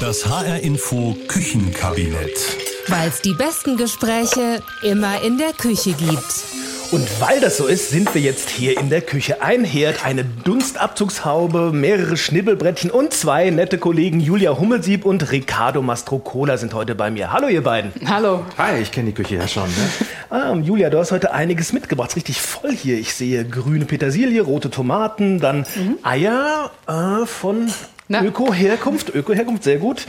Das HR Info Küchenkabinett. Weil es die besten Gespräche immer in der Küche gibt. Und weil das so ist, sind wir jetzt hier in der Küche. Ein Herd, eine Dunstabzugshaube, mehrere Schnibbelbrettchen und zwei nette Kollegen Julia Hummelsieb und Riccardo Mastrocola sind heute bei mir. Hallo ihr beiden. Hallo. Hi, ich kenne die Küche ja schon. Ne? Ah, Julia, du hast heute einiges mitgebracht. Ist richtig voll hier. Ich sehe grüne Petersilie, rote Tomaten, dann Eier äh, von. Öko-Herkunft. Öko-Herkunft, sehr gut.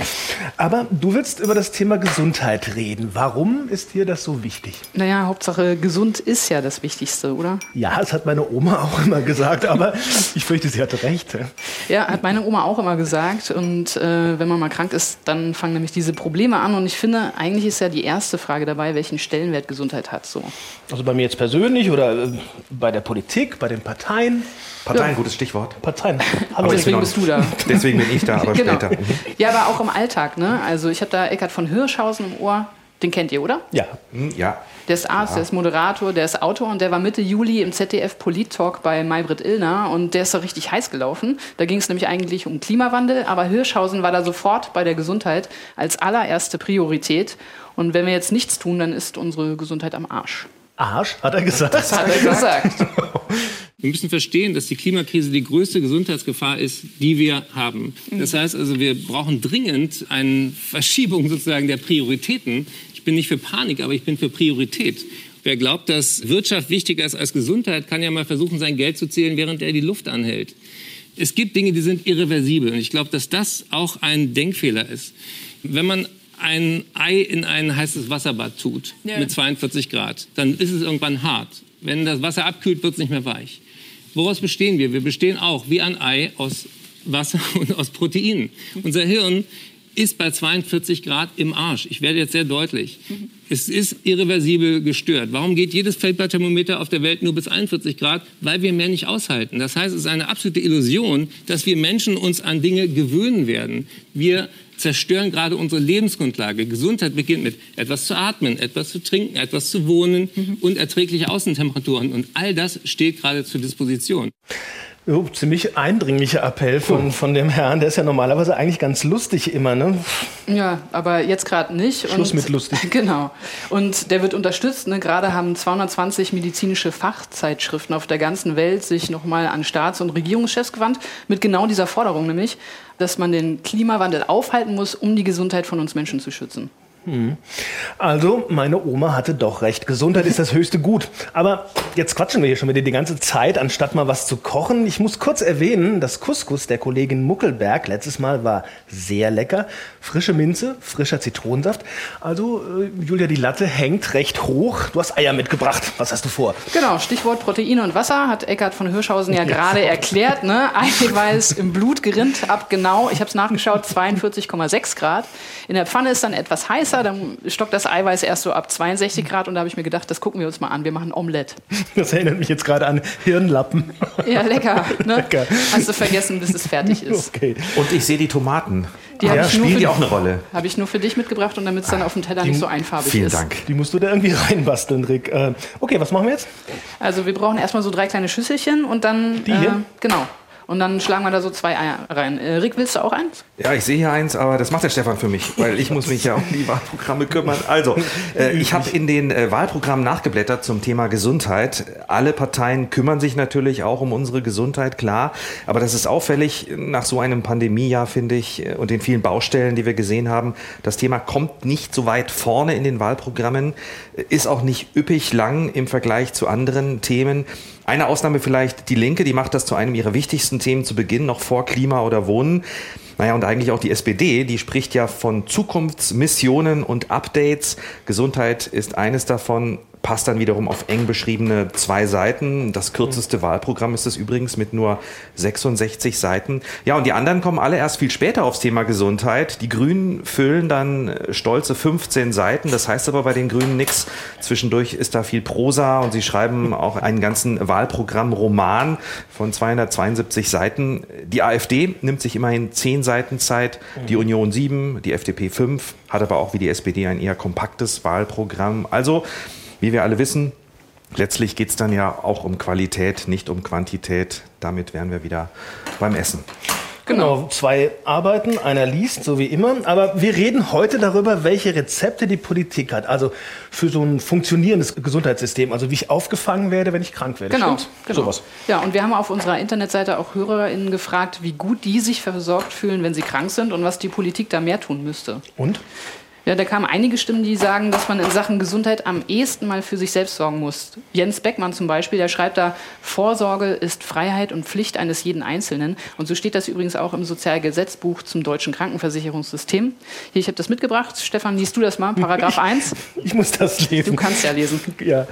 Aber du willst über das Thema Gesundheit reden. Warum ist dir das so wichtig? Naja, Hauptsache gesund ist ja das Wichtigste, oder? Ja, das hat meine Oma auch immer gesagt, aber ich fürchte, sie hatte recht. Ja, hat meine Oma auch immer gesagt. Und äh, wenn man mal krank ist, dann fangen nämlich diese Probleme an. Und ich finde, eigentlich ist ja die erste Frage dabei, welchen Stellenwert Gesundheit hat. So. Also bei mir jetzt persönlich oder äh, bei der Politik, bei den Parteien. Parteien, gutes Stichwort. Parteien. Aber ich deswegen bist du da. Deswegen bin ich da, aber genau. später. Mhm. Ja, aber auch im Alltag. Ne? Also ich habe da Eckhard von Hirschhausen im Ohr. Den kennt ihr, oder? Ja, Hm, Ja. Der ist Arzt, der ist Moderator, der ist Autor und der war Mitte Juli im ZDF Polit-Talk bei Maybrit Illner und der ist da richtig heiß gelaufen. Da ging es nämlich eigentlich um Klimawandel, aber Hirschhausen war da sofort bei der Gesundheit als allererste Priorität. Und wenn wir jetzt nichts tun, dann ist unsere Gesundheit am Arsch. Arsch, hat er gesagt. Hat er gesagt. Wir müssen verstehen, dass die Klimakrise die größte Gesundheitsgefahr ist, die wir haben. Das heißt also, wir brauchen dringend eine Verschiebung sozusagen der Prioritäten. Ich bin nicht für Panik, aber ich bin für Priorität. Wer glaubt, dass Wirtschaft wichtiger ist als Gesundheit, kann ja mal versuchen, sein Geld zu zählen, während er die Luft anhält. Es gibt Dinge, die sind irreversibel. Und ich glaube, dass das auch ein Denkfehler ist. Wenn man ein Ei in ein heißes Wasserbad tut Ja. mit 42 Grad, dann ist es irgendwann hart. Wenn das Wasser abkühlt, wird es nicht mehr weich. Woraus bestehen wir? Wir bestehen auch wie ein Ei aus Wasser und aus Proteinen. Unser Hirn ist bei 42 Grad im Arsch. Ich werde jetzt sehr deutlich. Es ist irreversibel gestört. Warum geht jedes Feldblattthermometer auf der Welt nur bis 41 Grad? Weil wir mehr nicht aushalten. Das heißt, es ist eine absolute Illusion, dass wir Menschen uns an Dinge gewöhnen werden. Wir zerstören gerade unsere Lebensgrundlage. Gesundheit beginnt mit etwas zu atmen, etwas zu trinken, etwas zu wohnen und erträgliche Außentemperaturen. Und all das steht gerade zur Disposition. Ziemlich eindringlicher Appell von, von dem Herrn. Der ist ja normalerweise eigentlich ganz lustig immer, ne? Ja, aber jetzt gerade nicht. Schluss Und- mit lustig. Genau. Und der wird unterstützt. Ne? Gerade haben 220 medizinische Fachzeitschriften auf der ganzen Welt sich nochmal an Staats- und Regierungschefs gewandt, mit genau dieser Forderung nämlich, dass man den Klimawandel aufhalten muss, um die Gesundheit von uns Menschen zu schützen. Also, meine Oma hatte doch recht. Gesundheit ist das höchste Gut. Aber jetzt quatschen wir hier schon wieder die ganze Zeit, anstatt mal was zu kochen. Ich muss kurz erwähnen, das Couscous der Kollegin Muckelberg letztes Mal war sehr lecker. Frische Minze, frischer Zitronensaft. Also, äh, Julia, die Latte hängt recht hoch. Du hast Eier mitgebracht. Was hast du vor? Genau, Stichwort Proteine und Wasser hat Eckhard von Hirschhausen ja gerade erklärt. Ne? Eiweiß im Blut gerinnt ab genau, ich habe es nachgeschaut, 42,6 Grad. In der Pfanne ist dann etwas heißer, dann stockt das Eiweiß erst so ab 62 Grad und da habe ich mir gedacht, das gucken wir uns mal an. Wir machen Omelette. Das erinnert mich jetzt gerade an Hirnlappen. Ja, lecker. Ne? Lecker. Hast du vergessen, bis es fertig ist. Okay. Und ich sehe die Tomaten. Die habe Ja, ich, nur Spielen für- die auch eine Rolle? hab ich nur für dich mitgebracht und damit es dann auf dem Teller nicht so einfarbig Vielen ist. Dank. Die musst du da irgendwie reinbasteln, Rick. Äh, okay, was machen wir jetzt? Also wir brauchen erstmal so drei kleine Schüsselchen und dann... Die hier? Äh, genau. Und dann schlagen wir da so zwei Eier rein. Äh, Rick, willst du auch eins? Ja, ich sehe hier eins, aber das macht der Stefan für mich, weil ich muss mich ja um die Wahlprogramme kümmern. Also, äh, ich habe in den äh, Wahlprogrammen nachgeblättert zum Thema Gesundheit. Alle Parteien kümmern sich natürlich auch um unsere Gesundheit, klar. Aber das ist auffällig nach so einem Pandemiejahr, finde ich, äh, und den vielen Baustellen, die wir gesehen haben. Das Thema kommt nicht so weit vorne in den Wahlprogrammen, äh, ist auch nicht üppig lang im Vergleich zu anderen Themen. Eine Ausnahme vielleicht die Linke, die macht das zu einem ihrer wichtigsten Themen zu Beginn, noch vor Klima oder Wohnen. Naja, und eigentlich auch die SPD, die spricht ja von Zukunftsmissionen und Updates. Gesundheit ist eines davon. Passt dann wiederum auf eng beschriebene zwei Seiten. Das kürzeste Wahlprogramm ist es übrigens mit nur 66 Seiten. Ja, und die anderen kommen alle erst viel später aufs Thema Gesundheit. Die Grünen füllen dann stolze 15 Seiten. Das heißt aber bei den Grünen nichts. Zwischendurch ist da viel Prosa und sie schreiben auch einen ganzen Wahlprogramm-Roman von 272 Seiten. Die AfD nimmt sich immerhin 10 Seiten Zeit, die Union 7, die FDP 5, hat aber auch wie die SPD ein eher kompaktes Wahlprogramm. Also, wie wir alle wissen, letztlich geht es dann ja auch um Qualität, nicht um Quantität. Damit wären wir wieder beim Essen. Genau, zwei arbeiten, einer liest, so wie immer. Aber wir reden heute darüber, welche Rezepte die Politik hat. Also für so ein funktionierendes Gesundheitssystem. Also wie ich aufgefangen werde, wenn ich krank werde. Genau, genau. Sowas. Ja, und wir haben auf unserer Internetseite auch HörerInnen gefragt, wie gut die sich versorgt fühlen, wenn sie krank sind und was die Politik da mehr tun müsste. Und? Ja, da kamen einige Stimmen, die sagen, dass man in Sachen Gesundheit am ehesten mal für sich selbst sorgen muss. Jens Beckmann zum Beispiel, der schreibt da, Vorsorge ist Freiheit und Pflicht eines jeden Einzelnen. Und so steht das übrigens auch im Sozialgesetzbuch zum deutschen Krankenversicherungssystem. Hier, ich habe das mitgebracht. Stefan, liest du das mal, Paragraph 1? Ich muss das lesen. Du kannst ja lesen. Ja.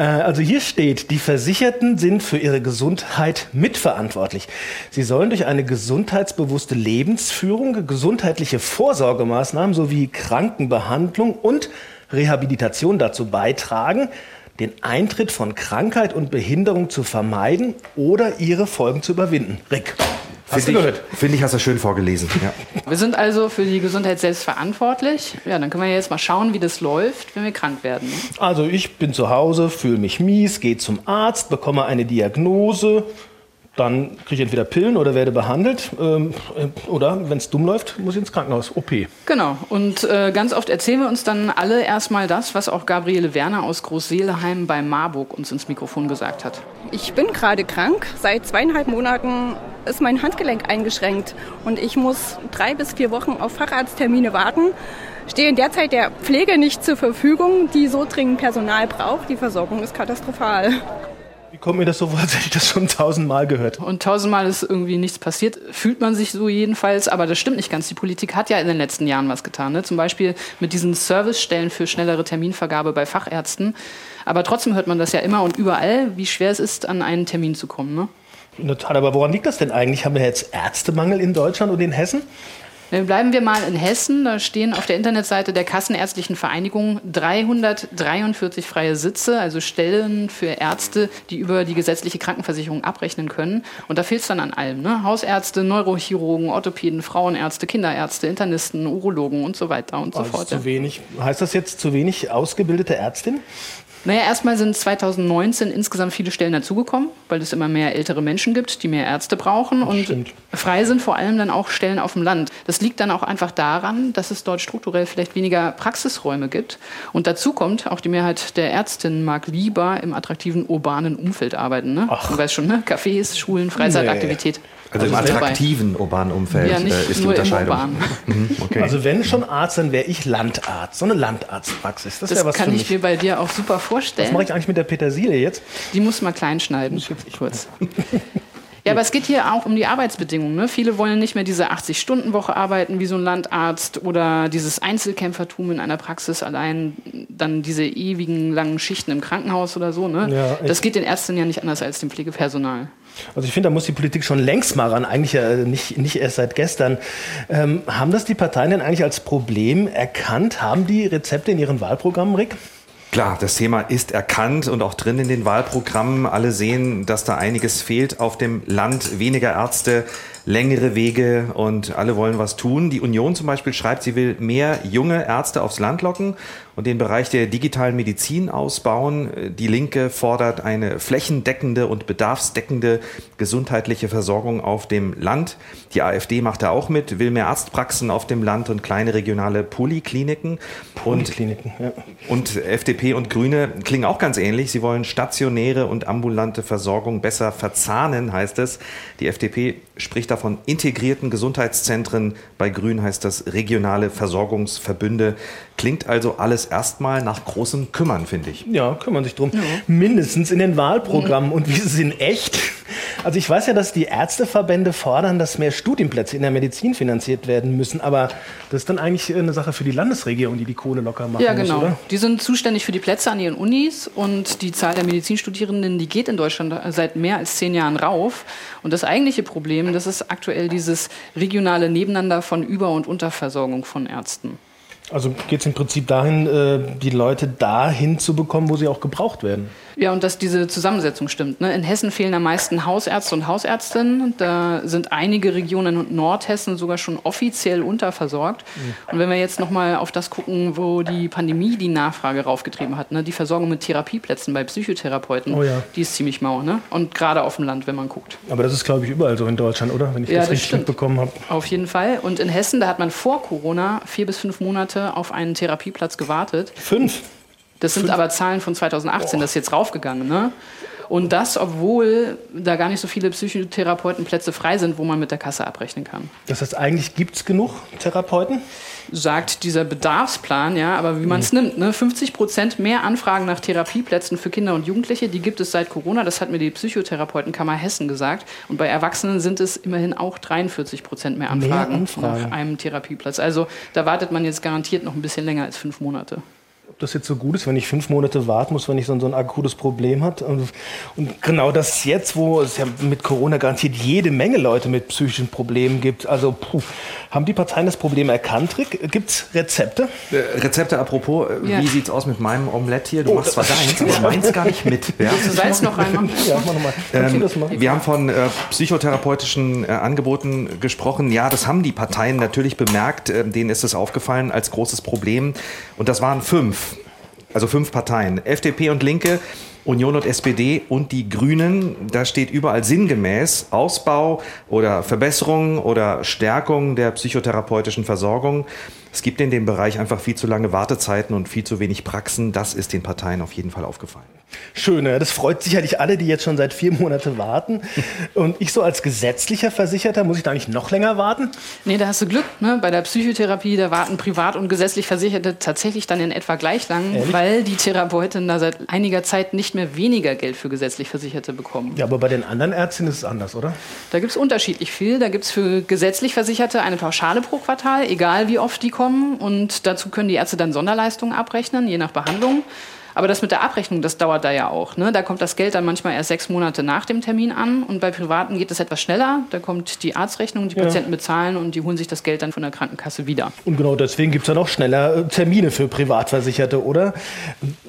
Äh, Also hier steht, die Versicherten sind für ihre Gesundheit mitverantwortlich. Sie sollen durch eine gesundheitsbewusste Lebensführung, gesundheitliche Vorsorgemaßnahmen sowie Krankenbehandlung und Rehabilitation dazu beitragen, den Eintritt von Krankheit und Behinderung zu vermeiden oder ihre Folgen zu überwinden. Rick, hast du Finde gehört? ich, finde ich, hast du schön vorgelesen. Ja. Wir sind also für die Gesundheit selbst verantwortlich. Ja, dann können wir jetzt mal schauen, wie das läuft, wenn wir krank werden. ne? Also ich bin zu Hause, fühle mich mies, gehe zum Arzt, bekomme eine Diagnose, dann kriege ich entweder Pillen oder werde behandelt. Ähm, äh, oder wenn es dumm läuft, muss ich ins Krankenhaus. OP. Genau. Und äh, ganz oft erzählen wir uns dann alle erstmal das, was auch Gabriele Werner aus Großseeleheim bei Marburg uns ins Mikrofon gesagt hat. Ich bin gerade krank. Seit zweieinhalb Monaten ist mein Handgelenk eingeschränkt und ich muss drei bis vier Wochen auf Facharzttermine warten. Stehe in der Zeit der Pflege nicht zur Verfügung, die so dringend Personal braucht. Die Versorgung ist katastrophal. Kommt mir das so vor, als hätte ich das schon tausendmal gehört? Und tausendmal ist irgendwie nichts passiert. Fühlt man sich so jedenfalls, aber das stimmt nicht ganz. Die Politik hat ja in den letzten Jahren was getan. Ne? Zum Beispiel mit diesen Servicestellen für schnellere Terminvergabe bei Fachärzten. Aber trotzdem hört man das ja immer und überall, wie schwer es ist, an einen Termin zu kommen. Ne? In der Tat, aber woran liegt das denn eigentlich? Haben wir jetzt Ärztemangel in Deutschland und in Hessen? Dann bleiben wir mal in Hessen. Da stehen auf der Internetseite der Kassenärztlichen Vereinigung 343 freie Sitze, also Stellen für Ärzte, die über die gesetzliche Krankenversicherung abrechnen können. Und da fehlt es dann an allem. Ne? Hausärzte, Neurochirurgen, Orthopäden, Frauenärzte, Kinderärzte, Internisten, Urologen und so weiter und so Also fort. zu wenig. Heißt das jetzt zu wenig ausgebildete Ärztin? Naja, erstmal sind 2019 insgesamt viele Stellen dazugekommen, weil es immer mehr ältere Menschen gibt, die mehr Ärzte brauchen. Und stimmt. frei sind vor allem dann auch Stellen auf dem Land. Das liegt dann auch einfach daran, dass es dort strukturell vielleicht weniger Praxisräume gibt. Und dazu kommt, auch die Mehrheit der Ärztinnen mag lieber im attraktiven urbanen Umfeld arbeiten. Ne? Ach. Du weißt schon, ne? Cafés, Schulen, Freizeitaktivität. Also im wir attraktiven urbanen Umfeld Ja, nicht äh, ist die Unterscheidung. Mhm, okay. Also wenn schon Arzt, dann wäre ich Landarzt. So eine Landarztpraxis. Das, Das was kann für ich mir bei dir auch super Was vorstellen. mache ich eigentlich mit der Petersilie jetzt? Die muss man klein schneiden. Kurz. Ja, aber es geht hier auch um die Arbeitsbedingungen. Ne? Viele wollen nicht mehr diese 80-Stunden-Woche arbeiten wie so ein Landarzt oder dieses Einzelkämpfertum in einer Praxis allein, dann diese ewigen langen Schichten im Krankenhaus oder so. Ne? Ja, das geht den Ärzten ja nicht anders als dem Pflegepersonal. Also ich finde, da muss die Politik schon längst mal ran, eigentlich ja nicht, nicht erst seit gestern. Ähm, haben das die Parteien denn eigentlich als Problem erkannt? Haben die Rezepte in ihren Wahlprogrammen, Rick? Klar, das Thema ist erkannt und auch drin in den Wahlprogrammen. Alle sehen, dass da einiges fehlt auf dem Land. Weniger Ärzte, längere Wege und alle wollen was tun. Die Union zum Beispiel schreibt, sie will mehr junge Ärzte aufs Land locken und den Bereich der digitalen Medizin ausbauen. Die Linke fordert eine flächendeckende und bedarfsdeckende gesundheitliche Versorgung auf dem Land. Die AfD macht da auch mit, will mehr Arztpraxen auf dem Land und kleine regionale Polikliniken. Und Kliniken, ja. und FDP und Grüne klingen auch ganz ähnlich. Sie wollen stationäre und ambulante Versorgung besser verzahnen, heißt es. Die FDP spricht davon integrierten Gesundheitszentren. Bei Grün heißt das regionale Versorgungsverbünde. Klingt also alles erstmal nach großem Kümmern, finde ich. Ja, kümmern sich drum. Mindestens in den Wahlprogrammen. Und wie ist es in echt? Also ich weiß ja, dass die Ärzteverbände fordern, dass mehr Studienplätze in der Medizin finanziert werden müssen. Aber das ist dann eigentlich eine Sache für die Landesregierung, die die Kohle locker machen Ja, muss, genau. oder? Die sind zuständig für die Plätze an ihren Unis und die Zahl der Medizinstudierenden, die geht in Deutschland seit mehr als zehn Jahren rauf. Und das eigentliche Problem, das ist aktuell dieses regionale Nebeneinander von Über- und Unterversorgung von Ärzten. Also geht es im Prinzip dahin, äh, die Leute dahin zu bekommen, wo sie auch gebraucht werden. Ja, und dass diese Zusammensetzung stimmt. Ne? In Hessen fehlen am meisten Hausärzte und Hausärztinnen. Da sind einige Regionen in Nordhessen sogar schon offiziell unterversorgt. Mhm. Und wenn wir jetzt nochmal auf das gucken, wo die Pandemie die Nachfrage raufgetrieben hat, ne? die Versorgung mit Therapieplätzen bei Psychotherapeuten, oh ja. die ist ziemlich mau. Ne? Und gerade auf dem Land, wenn man guckt. Aber das ist, glaube ich, überall so in Deutschland, oder? Wenn ich ja, das, das richtig stimmt. mitbekommen habe. Auf jeden Fall. Und in Hessen, da hat man vor Corona vier bis fünf Monate auf einen Therapieplatz gewartet. Fünf? Das sind aber Zahlen von 2018, Boah. das ist jetzt raufgegangen. Ne? Und das, obwohl da gar nicht so viele Psychotherapeutenplätze frei sind, wo man mit der Kasse abrechnen kann. Das heißt, eigentlich gibt es genug Therapeuten? Sagt dieser Bedarfsplan, ja, aber wie man es mhm. nimmt. Ne? 50 Prozent mehr Anfragen nach Therapieplätzen für Kinder und Jugendliche, die gibt es seit Corona. Das hat mir die Psychotherapeutenkammer Hessen gesagt. Und bei Erwachsenen sind es immerhin auch 43 Prozent mehr Anfragen, mehr Anfragen nach einem Therapieplatz. Also da wartet man jetzt garantiert noch ein bisschen länger als fünf Monate das jetzt so gut ist, wenn ich fünf Monate warten muss, wenn ich so ein, so ein akutes Problem habe. Und, und, genau das jetzt, wo es ja mit Corona garantiert jede Menge Leute mit psychischen Problemen gibt. Also puh, haben die Parteien das Problem erkannt, Rick? Gibt es Rezepte? Äh, Rezepte apropos, äh, ja. wie sieht es aus mit meinem Omelett hier? Du oh, machst zwar deins, aber meins gar nicht mit. Ja? du Salz noch rein? Ja, mach nochmal. Ähm, wir haben von äh, psychotherapeutischen äh, Angeboten gesprochen. Ja, das haben die Parteien natürlich bemerkt. Äh, denen ist es aufgefallen als großes Problem. Und das waren fünf also fünf Parteien, FDP und Linke, Union und SPD und die Grünen. Da steht überall sinngemäß Ausbau oder Verbesserung oder Stärkung der psychotherapeutischen Versorgung. Es gibt in dem Bereich einfach viel zu lange Wartezeiten und viel zu wenig Praxen. Das ist den Parteien auf jeden Fall aufgefallen. Schön, das freut sicherlich alle, die jetzt schon seit vier Monaten warten. Und ich so als gesetzlicher Versicherter, muss ich da nicht noch länger warten? Nee, da hast du Glück. Ne? Bei der Psychotherapie, da warten privat und gesetzlich Versicherte tatsächlich dann in etwa gleich lang, Ehrlich? weil die Therapeutinnen da seit einiger Zeit nicht mehr weniger Geld für gesetzlich Versicherte bekommen. Ja, aber bei den anderen Ärztinnen ist es anders, oder? Da gibt es unterschiedlich viel. Da gibt es für gesetzlich Versicherte eine Pauschale pro Quartal, egal wie oft die kommen. Und dazu können die Ärzte dann Sonderleistungen abrechnen, je nach Behandlung. Aber das mit der Abrechnung, das dauert da ja auch. Ne? Da kommt das Geld dann manchmal erst sechs Monate nach dem Termin an. Und bei Privaten geht es etwas schneller. Da kommt die Arztrechnung, die ja. Patienten bezahlen und die holen sich das Geld dann von der Krankenkasse wieder. Und genau deswegen gibt es dann auch schneller äh, Termine für Privatversicherte, oder?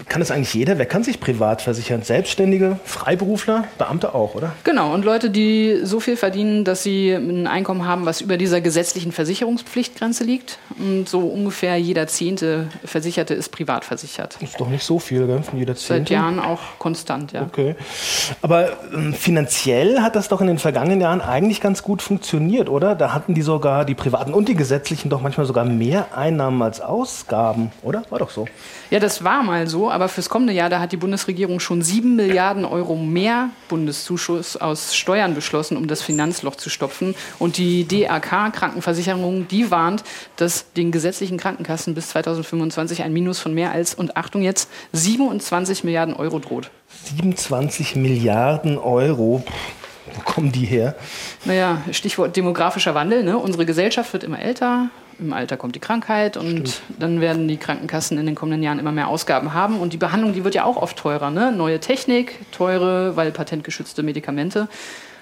Kann das eigentlich jeder? Wer kann sich privat versichern? Selbstständige, Freiberufler, Beamte auch, oder? Genau. Und Leute, die so viel verdienen, dass sie ein Einkommen haben, was über dieser gesetzlichen Versicherungspflichtgrenze liegt. Und so ungefähr jeder zehnte Versicherte ist privat versichert. Das ist doch nicht so viel viel, gell? Von jeder Seit Jahren auch konstant, ja. Okay. Aber ähm, finanziell hat das doch in den vergangenen Jahren eigentlich ganz gut funktioniert, oder? Da hatten die sogar, die privaten und die gesetzlichen, doch manchmal sogar mehr Einnahmen als Ausgaben, oder? War doch so. Ja, das war mal so, aber fürs kommende Jahr, da hat die Bundesregierung schon sieben Milliarden Euro mehr Bundeszuschuss aus Steuern beschlossen, um das Finanzloch zu stopfen. Und die DAK Krankenversicherung, die warnt, dass den gesetzlichen Krankenkassen bis 2025 ein Minus von mehr als, und Achtung jetzt, 27 Milliarden Euro droht. 27 Milliarden Euro. Wo kommen die her? Naja, Stichwort demografischer Wandel. Ne? Unsere Gesellschaft wird immer älter. Im Alter kommt die Krankheit und Stimmt. dann werden die Krankenkassen in den kommenden Jahren immer mehr Ausgaben haben. Und die Behandlung, die wird ja auch oft teurer. Ne? Neue Technik, teure, weil patentgeschützte Medikamente.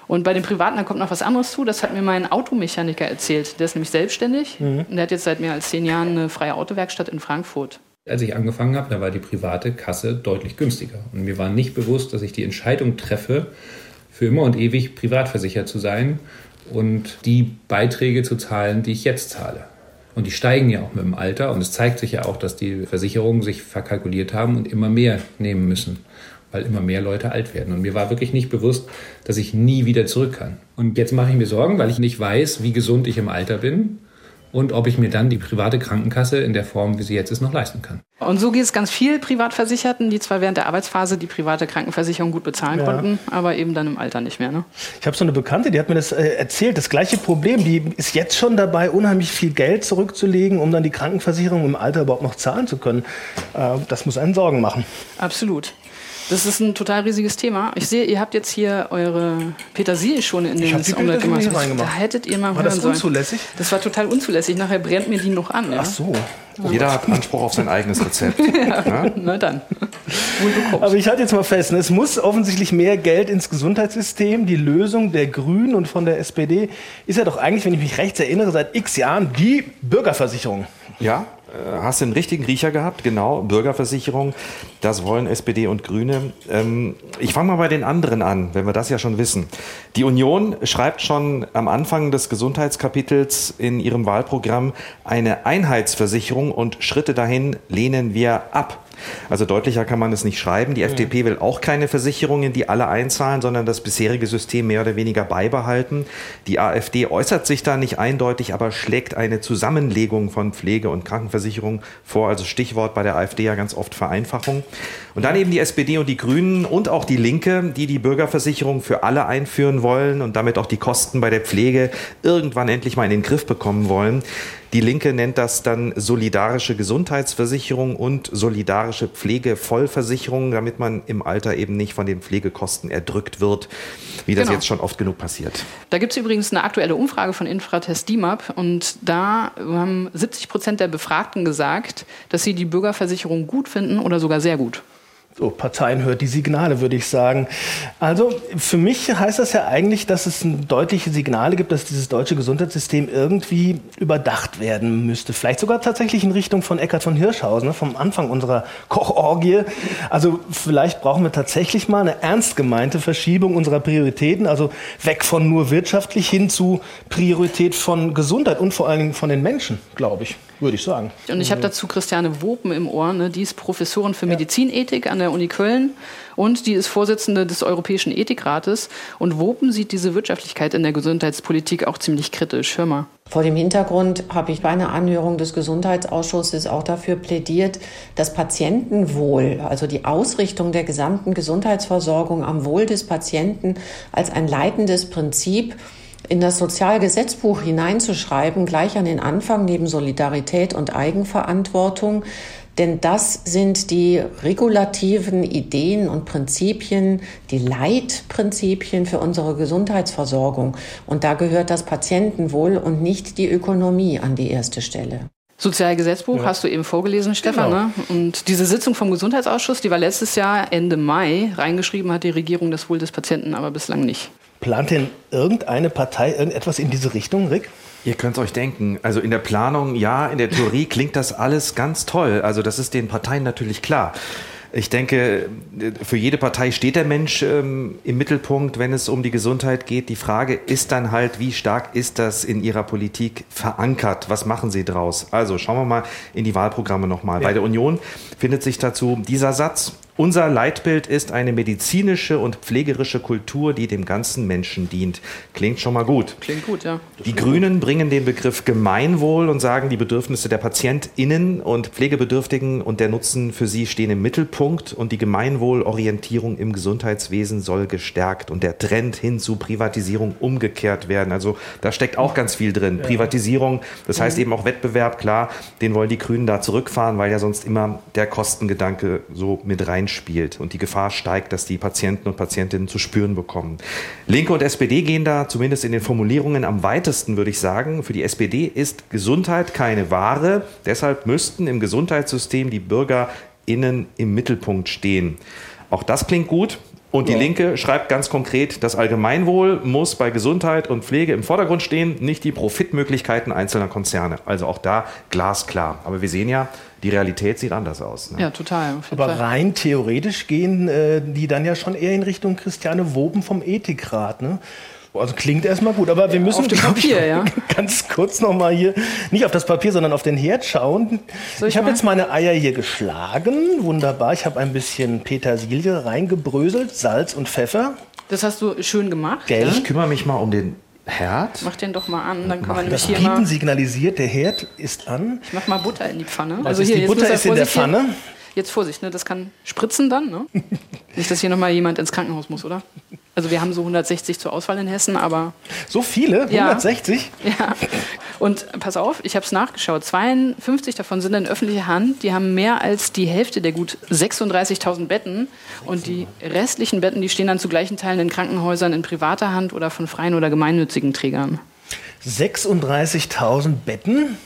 Und bei den Privaten, da kommt noch was anderes zu. Das hat mir mein Automechaniker erzählt. Der ist nämlich selbstständig mhm. und der hat jetzt seit mehr als zehn Jahren eine freie Autowerkstatt in Frankfurt. Als ich angefangen habe, da war die private Kasse deutlich günstiger. Und mir war nicht bewusst, dass ich die Entscheidung treffe, für immer und ewig privat versichert zu sein und die Beiträge zu zahlen, die ich jetzt zahle. Und die steigen ja auch mit dem Alter. Und es zeigt sich ja auch, dass die Versicherungen sich verkalkuliert haben und immer mehr nehmen müssen, weil immer mehr Leute alt werden. Und mir war wirklich nicht bewusst, dass ich nie wieder zurück kann. Und jetzt mache ich mir Sorgen, weil ich nicht weiß, wie gesund ich im Alter bin und ob ich mir dann die private Krankenkasse in der Form, wie sie jetzt ist, noch leisten kann. Und so geht es ganz viel Privatversicherten, die zwar während der Arbeitsphase die private Krankenversicherung gut bezahlen ja. konnten, aber eben dann im Alter nicht mehr. Ne? Ich habe so eine Bekannte, die hat mir das äh, erzählt, das gleiche Problem. Die ist jetzt schon dabei, unheimlich viel Geld zurückzulegen, um dann die Krankenversicherung im Alter überhaupt noch zahlen zu können. Äh, das muss einen Sorgen machen. Absolut. Das ist ein total riesiges Thema. Ich sehe, ihr habt jetzt hier eure Petersilie schon in den Omelette gemacht. Da hättet ihr mal war das unzulässig? Sollen. Das war total unzulässig. Nachher brennt mir die noch an. Ja? Ach so. Jeder hat Anspruch auf sein eigenes Rezept. ja, ja? Na dann. Aber ich halte jetzt mal fest, ne, es muss offensichtlich mehr Geld ins Gesundheitssystem. Die Lösung der Grünen und von der SPD ist ja doch eigentlich, wenn ich mich recht erinnere, seit x Jahren die Bürgerversicherung. Ja, hast den richtigen Riecher gehabt, genau, Bürgerversicherung, das wollen SPD und Grüne. Ähm, ich fange mal bei den anderen an, wenn wir das ja schon wissen. Die Union schreibt schon am Anfang des Gesundheitskapitels in ihrem Wahlprogramm, eine Einheitsversicherung und Schritte dahin lehnen wir ab. Also deutlicher kann man es nicht schreiben. Die FDP will auch keine Versicherungen, die alle einzahlen, sondern das bisherige System mehr oder weniger beibehalten. Die AfD äußert sich da nicht eindeutig, aber schlägt eine Zusammenlegung von Pflege- und Krankenversicherung vor. Also Stichwort bei der AfD ja ganz oft Vereinfachung. Und dann eben die SPD und die Grünen und auch die Linke, die die Bürgerversicherung für alle einführen wollen und damit auch die Kosten bei der Pflege irgendwann endlich mal in den Griff bekommen wollen. Die Linke nennt das dann solidarische Gesundheitsversicherung und solidarische Pflegevollversicherung, damit man im Alter eben nicht von den Pflegekosten erdrückt wird, wie das Genau. jetzt schon oft genug passiert. Da gibt es übrigens eine aktuelle Umfrage von Infratest DIMAP und da haben 70 Prozent der Befragten gesagt, dass sie die Bürgerversicherung gut finden oder sogar sehr gut. So, Parteien hört die Signale, würde ich sagen. Also für mich heißt das ja eigentlich, dass es deutliche Signale gibt, dass dieses deutsche Gesundheitssystem irgendwie überdacht werden müsste. Vielleicht sogar tatsächlich in Richtung von Eckhard von Hirschhausen, ne, vom Anfang unserer Kochorgie. Also vielleicht brauchen wir tatsächlich mal eine ernst gemeinte Verschiebung unserer Prioritäten, also weg von nur wirtschaftlich hin zu Priorität von Gesundheit und vor allen Dingen von den Menschen, glaube ich, würde ich sagen. Und ich habe dazu Christiane Wopen im Ohr, ne? die ist Professorin für Medizinethik an der Uni Köln und die ist Vorsitzende des Europäischen Ethikrates. Und Wopen sieht diese Wirtschaftlichkeit in der Gesundheitspolitik auch ziemlich kritisch. Hör mal. Vor dem Hintergrund habe ich bei einer Anhörung des Gesundheitsausschusses auch dafür plädiert, das Patientenwohl, also die Ausrichtung der gesamten Gesundheitsversorgung am Wohl des Patienten als ein leitendes Prinzip in das Sozialgesetzbuch hineinzuschreiben, gleich an den Anfang neben Solidarität und Eigenverantwortung. Denn das sind die regulativen Ideen und Prinzipien, die Leitprinzipien für unsere Gesundheitsversorgung. Und da gehört das Patientenwohl und nicht die Ökonomie an die erste Stelle. Sozialgesetzbuch hast du eben vorgelesen, Stefan. Genau. Ne? Und diese Sitzung vom Gesundheitsausschuss, die war letztes Jahr Ende Mai. Reingeschrieben hat die Regierung das Wohl des Patienten aber bislang nicht. Plant denn irgendeine Partei irgendetwas in diese Richtung, Rick? Ihr könnt es euch denken. Also in der Planung, ja, in der Theorie klingt das alles ganz toll. Also das ist den Parteien natürlich klar. Ich denke, für jede Partei steht der Mensch ähm, im Mittelpunkt, wenn es um die Gesundheit geht. Die Frage ist dann halt, wie stark ist das in Ihrer Politik verankert? Was machen Sie draus? Also schauen wir mal in die Wahlprogramme nochmal. Bei der Union findet sich dazu dieser Satz. Unser Leitbild ist eine medizinische und pflegerische Kultur, die dem ganzen Menschen dient. Klingt schon mal gut. Klingt gut, ja. Die Grünen bringen den Begriff Gemeinwohl und sagen, die Bedürfnisse der PatientInnen und Pflegebedürftigen und der Nutzen für sie stehen im Mittelpunkt und die Gemeinwohlorientierung im Gesundheitswesen soll gestärkt und der Trend hin zu Privatisierung umgekehrt werden. Also da steckt auch ganz viel drin. Privatisierung, das heißt eben auch Wettbewerb, klar, den wollen die Grünen da zurückfahren, weil ja sonst immer der Kostengedanke so mit reinspielt und die Gefahr steigt, dass die Patienten und Patientinnen zu spüren bekommen. Linke und SPD gehen da zumindest in den Formulierungen am weitesten, würde ich sagen. Für die SPD ist Gesundheit keine Ware. Deshalb müssten im Gesundheitssystem die BürgerInnen im Mittelpunkt stehen. Auch das klingt gut. Und die Linke schreibt ganz konkret, das Allgemeinwohl muss bei Gesundheit und Pflege im Vordergrund stehen, nicht die Profitmöglichkeiten einzelner Konzerne. Also auch da glasklar. Aber wir sehen ja, die Realität sieht anders aus. Ne? Ja, total. Aber Fall. rein theoretisch gehen äh, die dann ja schon eher in Richtung Christiane Woben vom Ethikrat. Ne? Also klingt erstmal gut, aber wir müssen auf dem Papier, ja. ganz kurz noch mal hier, nicht auf das Papier, sondern auf den Herd schauen. Soll ich ich habe jetzt meine Eier hier geschlagen, wunderbar. Ich habe ein bisschen Petersilie reingebröselt, Salz und Pfeffer. Das hast du schön gemacht. Gell? Ich kümmere mich mal um den Herd. Mach den doch mal an, dann können wir nämlich Das hier Piepen mal. signalisiert, der Herd ist an. Ich mach mal Butter in die Pfanne. Also ist die jetzt Butter ist in der hier- Pfanne. Jetzt Vorsicht, ne? das kann spritzen dann. Ne? Nicht, dass hier nochmal jemand ins Krankenhaus muss, oder? Also wir haben so 160 zur Auswahl in Hessen, aber So viele? Ja. 160? ja. Und pass auf, ich habe es nachgeschaut. 52 davon sind in öffentlicher Hand. Die haben mehr als die Hälfte der gut 36.000 Betten. Und die restlichen Betten, die stehen dann zu gleichen Teilen in Krankenhäusern in privater Hand oder von freien oder gemeinnützigen Trägern. 36.000 Betten.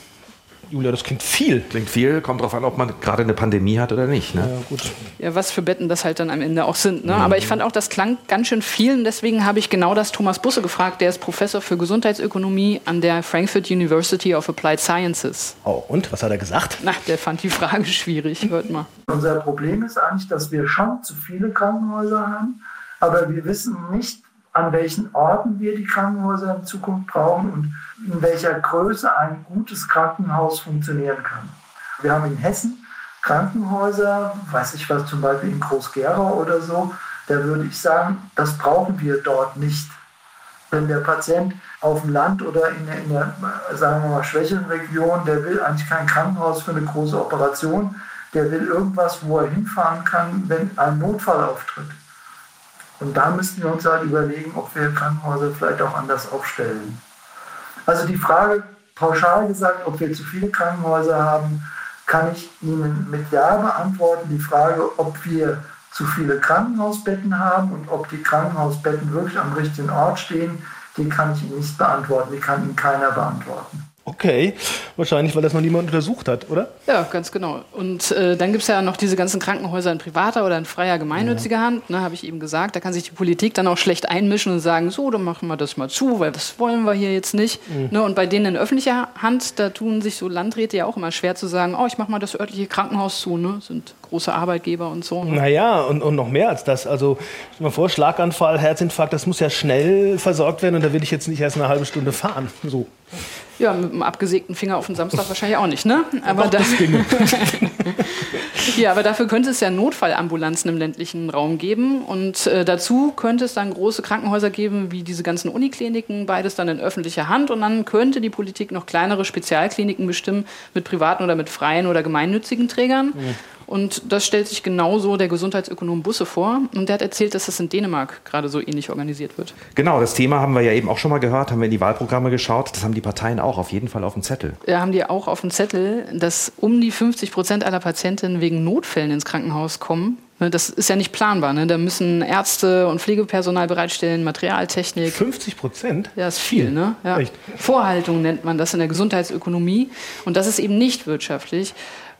Julia, das klingt viel. Klingt viel, kommt drauf an, ob man gerade eine Pandemie hat oder nicht. Ne? Ja, gut. Ja, was für Betten das halt dann am Ende auch sind. Ne? Aber ich fand auch, das klang ganz schön viel. Und deswegen habe ich genau das Thomas Busse gefragt. Der ist Professor für Gesundheitsökonomie an der Frankfurt University of Applied Sciences. Oh, und was hat er gesagt? Na, der fand die Frage schwierig. Hört mal. Unser Problem ist eigentlich, dass wir schon zu viele Krankenhäuser haben, aber wir wissen nicht, an welchen Orten wir die Krankenhäuser in Zukunft brauchen und in welcher Größe ein gutes Krankenhaus funktionieren kann. Wir haben in Hessen Krankenhäuser, weiß ich was, zum Beispiel in Groß-Gerau oder so, da würde ich sagen, das brauchen wir dort nicht. Wenn der Patient auf dem Land oder in der, in der sagen wir mal, schwächeren Region, der will eigentlich kein Krankenhaus für eine große Operation, der will irgendwas, wo er hinfahren kann, wenn ein Notfall auftritt. Und da müssten wir uns halt überlegen, ob wir Krankenhäuser vielleicht auch anders aufstellen. Also die Frage, pauschal gesagt, ob wir zu viele Krankenhäuser haben, kann ich Ihnen mit Ja beantworten. Die Frage, ob wir zu viele Krankenhausbetten haben und ob die Krankenhausbetten wirklich am richtigen Ort stehen, die kann ich Ihnen nicht beantworten. Die kann Ihnen keiner beantworten. Okay, wahrscheinlich, weil das noch niemand untersucht hat, oder? Ja, ganz genau. Und äh, dann gibt es ja noch diese ganzen Krankenhäuser in privater oder in freier gemeinnütziger ja. Hand, ne, habe ich eben gesagt. Da kann sich die Politik dann auch schlecht einmischen und sagen, so, dann machen wir das mal zu, weil das wollen wir hier jetzt nicht. Mhm. Ne, und bei denen in öffentlicher Hand, da tun sich so Landräte ja auch immer schwer zu sagen, oh, ich mache mal das örtliche Krankenhaus zu, ne? sind große Arbeitgeber und so. Ne? Naja, und, und noch mehr als das. Also, stell mal vor, Schlaganfall, Herzinfarkt, das muss ja schnell versorgt werden und da will ich jetzt nicht erst eine halbe Stunde fahren. So. Ja, mit einem abgesägten Finger auf den Samstag wahrscheinlich auch nicht, ne? Aber Doch, das ginge. ja, aber dafür könnte es ja Notfallambulanzen im ländlichen Raum geben. Und äh, dazu könnte es dann große Krankenhäuser geben, wie diese ganzen Unikliniken, beides dann in öffentlicher Hand. Und dann könnte die Politik noch kleinere Spezialkliniken bestimmen mit privaten oder mit freien oder gemeinnützigen Trägern. Mhm. Und das stellt sich genauso der Gesundheitsökonom Busse vor. Und der hat erzählt, dass das in Dänemark gerade so ähnlich organisiert wird. Genau, das Thema haben wir ja eben auch schon mal gehört, haben wir in die Wahlprogramme geschaut. Das haben die Parteien auch auf jeden Fall auf dem Zettel. Ja, haben die auch auf dem Zettel, dass um die 50 Prozent aller Patientinnen wegen Notfällen ins Krankenhaus kommen. Ne, das ist ja nicht planbar. Ne? Da müssen Ärzte und Pflegepersonal bereitstellen, Materialtechnik. 50 Prozent? Ja, ist viel. Ne? Ja. Vorhaltung nennt man das in der Gesundheitsökonomie. Und das ist eben nicht wirtschaftlich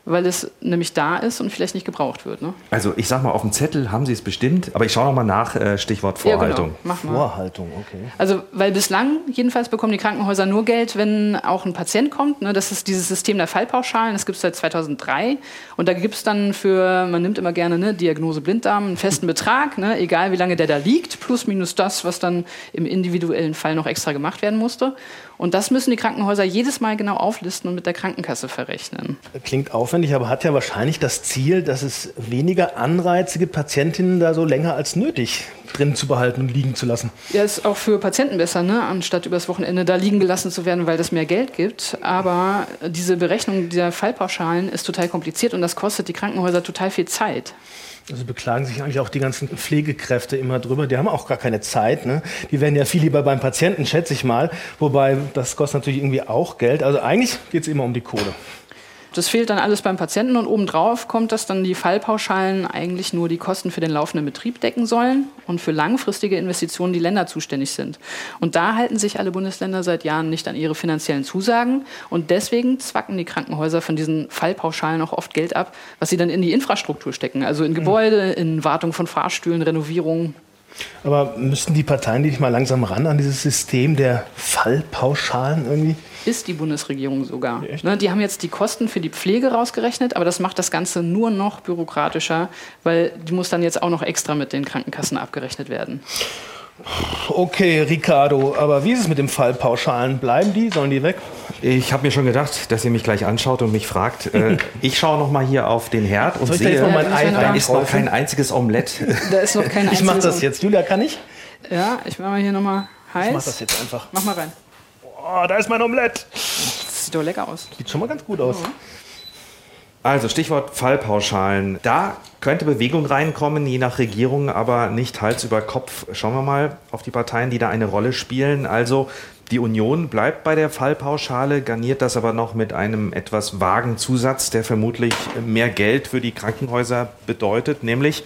weil es nämlich da ist und vielleicht nicht gebraucht wird. Ne? Also ich sag mal, auf dem Zettel haben Sie es bestimmt, aber ich schaue noch mal nach, äh, Stichwort Vorhaltung. Ja, genau. Vorhaltung, okay. Also weil bislang jedenfalls bekommen die Krankenhäuser nur Geld, wenn auch ein Patient kommt. Ne? Das ist dieses System der Fallpauschalen, das gibt es seit 2003 und da gibt es dann für, man nimmt immer gerne ne, Diagnose Blinddarm, einen festen Betrag, ne? egal wie lange der da liegt, plus minus das, was dann im individuellen Fall noch extra gemacht werden musste. Und das müssen die Krankenhäuser jedes Mal genau auflisten und mit der Krankenkasse verrechnen. Klingt aufwendig, aber hat ja wahrscheinlich das Ziel, dass es weniger Anreize gibt, Patientinnen da so länger als nötig drin zu behalten und liegen zu lassen. Ja, ist auch für Patienten besser, ne? anstatt übers Wochenende da liegen gelassen zu werden, weil das mehr Geld gibt. Aber diese Berechnung dieser Fallpauschalen ist total kompliziert und das kostet die Krankenhäuser total viel Zeit. Also beklagen sich eigentlich auch die ganzen Pflegekräfte immer drüber. Die haben auch gar keine Zeit. Ne? Die werden ja viel lieber beim Patienten, schätze ich mal. Wobei das kostet natürlich irgendwie auch Geld. Also eigentlich geht es immer um die Kohle. Das fehlt dann alles beim Patienten und obendrauf kommt, dass dann die Fallpauschalen eigentlich nur die Kosten für den laufenden Betrieb decken sollen und für langfristige Investitionen die Länder zuständig sind. Und da halten sich alle Bundesländer seit Jahren nicht an ihre finanziellen Zusagen und deswegen zwacken die Krankenhäuser von diesen Fallpauschalen auch oft Geld ab, was sie dann in die Infrastruktur stecken, also in. Gebäude, in Wartung von Fahrstühlen, Renovierung, aber müssten die Parteien nicht mal langsam ran an dieses System der Fallpauschalen irgendwie? Ist die Bundesregierung sogar. Ne, die haben jetzt die Kosten für die Pflege rausgerechnet, aber das macht das Ganze nur noch bürokratischer, weil die muss dann jetzt auch noch extra mit den Krankenkassen abgerechnet werden. Okay, Ricardo, aber wie ist es mit dem Fallpauschalen? Bleiben die? Sollen die weg? Ich habe mir schon gedacht, dass ihr mich gleich anschaut und mich fragt. Äh, ich schaue noch mal hier auf den Herd und Soll ich sehe, da, mein Ei da ist noch kein einziges Omelett. Da ist noch kein Ich mache das jetzt. Julia, kann ich? Ja, ich mache mal hier noch mal heiß. Ich mache das jetzt einfach. Mach mal rein. Oh, da ist mein Omelett. Das sieht doch lecker aus. Sieht schon mal ganz gut aus. Also Stichwort Fallpauschalen. Da könnte Bewegung reinkommen, je nach Regierung, aber nicht Hals über Kopf. Schauen wir mal auf die Parteien, die da eine Rolle spielen. Also die Union bleibt bei der Fallpauschale, garniert das aber noch mit einem etwas vagen Zusatz, der vermutlich mehr Geld für die Krankenhäuser bedeutet, nämlich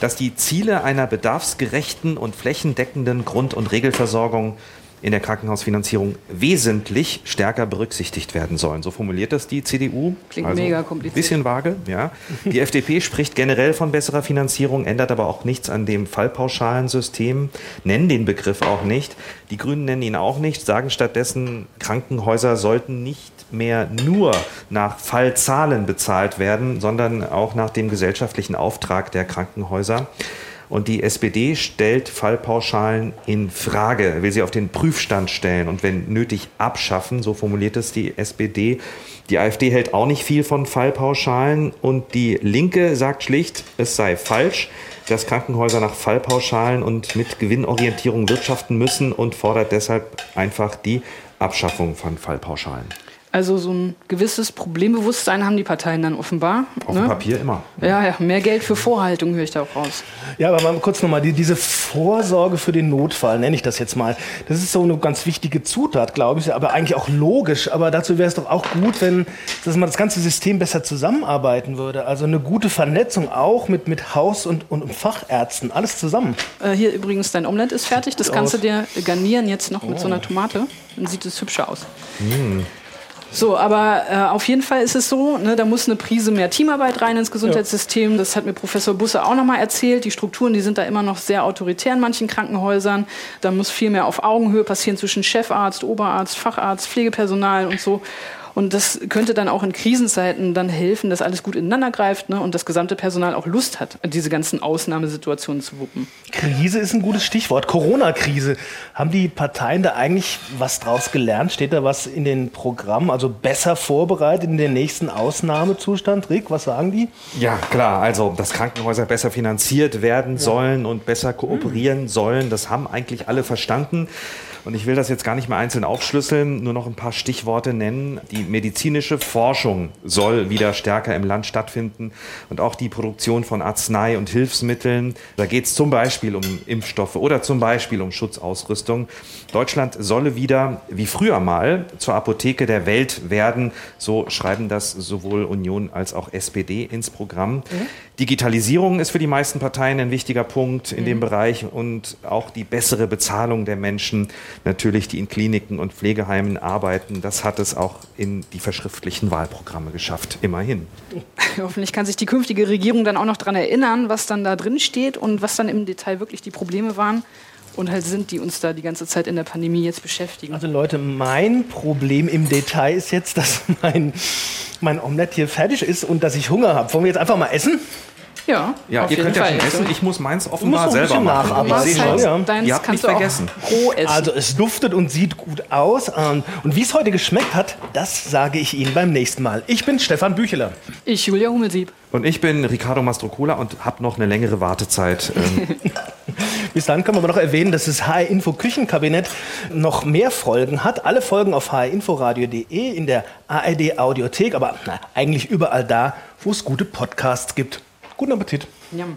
dass die Ziele einer bedarfsgerechten und flächendeckenden Grund- und Regelversorgung in der Krankenhausfinanzierung wesentlich stärker berücksichtigt werden sollen. So formuliert das die CDU. Klingt also mega kompliziert. Bisschen vage, ja. Die FDP spricht generell von besserer Finanzierung, ändert aber auch nichts an dem Fallpauschalensystem, nennen den Begriff auch nicht. Die Grünen nennen ihn auch nicht, sagen stattdessen, Krankenhäuser sollten nicht mehr nur nach Fallzahlen bezahlt werden, sondern auch nach dem gesellschaftlichen Auftrag der Krankenhäuser. Und die SPD stellt Fallpauschalen in Frage, will sie auf den Prüfstand stellen und wenn nötig abschaffen, so formuliert es die SPD. Die AfD hält auch nicht viel von Fallpauschalen und die Linke sagt schlicht, es sei falsch, dass Krankenhäuser nach Fallpauschalen und mit Gewinnorientierung wirtschaften müssen und fordert deshalb einfach die Abschaffung von Fallpauschalen. Also so ein gewisses Problembewusstsein haben die Parteien dann offenbar. Auf ne? dem Papier immer. Ja, ja, mehr Geld für Vorhaltung höre ich da auch raus. Ja, aber mal kurz nochmal, die, diese Vorsorge für den Notfall, nenne ich das jetzt mal, das ist so eine ganz wichtige Zutat, glaube ich, aber eigentlich auch logisch. Aber dazu wäre es doch auch gut, wenn dass man das ganze System besser zusammenarbeiten würde. Also eine gute Vernetzung auch mit, mit Haus- und, und Fachärzten, alles zusammen. Äh, hier übrigens, dein Omelett ist fertig. Das kannst du dir garnieren jetzt noch mit oh. so einer Tomate. Dann sieht es hübscher aus. Mm. So, aber äh, auf jeden Fall ist es so, ne, da muss eine Prise mehr Teamarbeit rein ins Gesundheitssystem. Das hat mir Professor Busse auch nochmal erzählt. Die Strukturen, die sind da immer noch sehr autoritär in manchen Krankenhäusern. Da muss viel mehr auf Augenhöhe passieren zwischen Chefarzt, Oberarzt, Facharzt, Pflegepersonal und so. Und das könnte dann auch in Krisenzeiten dann helfen, dass alles gut ineinander greift ne, und das gesamte Personal auch Lust hat, diese ganzen Ausnahmesituationen zu wuppen. Krise ist ein gutes Stichwort. Corona-Krise. Haben die Parteien da eigentlich was draus gelernt? Steht da was in den Programmen, also besser vorbereitet in den nächsten Ausnahmezustand? Rick, was sagen die? Ja, klar. Also, dass Krankenhäuser besser finanziert werden ja. sollen und besser kooperieren hm. sollen, das haben eigentlich alle verstanden. Und ich will das jetzt gar nicht mehr einzeln aufschlüsseln, nur noch ein paar Stichworte nennen. Die medizinische Forschung soll wieder stärker im Land stattfinden und auch die Produktion von Arznei- und Hilfsmitteln. Da geht es zum Beispiel um Impfstoffe oder zum Beispiel um Schutzausrüstung. Deutschland solle wieder, wie früher mal, zur Apotheke der Welt werden. So schreiben das sowohl Union als auch SPD ins Programm. Mhm. Digitalisierung ist für die meisten Parteien ein wichtiger Punkt in mhm. dem Bereich und auch die bessere Bezahlung der Menschen, natürlich, die in Kliniken und Pflegeheimen arbeiten. Das hat es auch in die verschriftlichen Wahlprogramme geschafft, immerhin. Hoffentlich kann sich die künftige Regierung dann auch noch daran erinnern, was dann da drin steht und was dann im Detail wirklich die Probleme waren und halt sind, die uns da die ganze Zeit in der Pandemie jetzt beschäftigen. Also Leute, mein Problem im Detail ist jetzt, dass mein, mein Omelett hier fertig ist und dass ich Hunger habe. Wollen wir jetzt einfach mal essen? Ja, ja ihr könnt ja schon essen. Ich muss meins offenbar selber machen. Nacharbeiten. Ich sehe schon. Ja. Ihr habt mich vergessen. Also es duftet und sieht gut aus. Ähm, und wie es heute geschmeckt hat, das sage ich Ihnen beim nächsten Mal. Ich bin Stefan Bücheler. Ich Julia Hummelsieb. Und ich bin Ricardo Mastrocola und habe noch eine längere Wartezeit. Bis dann können wir aber noch erwähnen, dass das HR Info Küchenkabinett noch mehr Folgen hat. Alle Folgen auf hrinforadio.de in der ARD Audiothek, aber na, eigentlich überall da, wo es gute Podcasts gibt. Guten Appetit. Yum.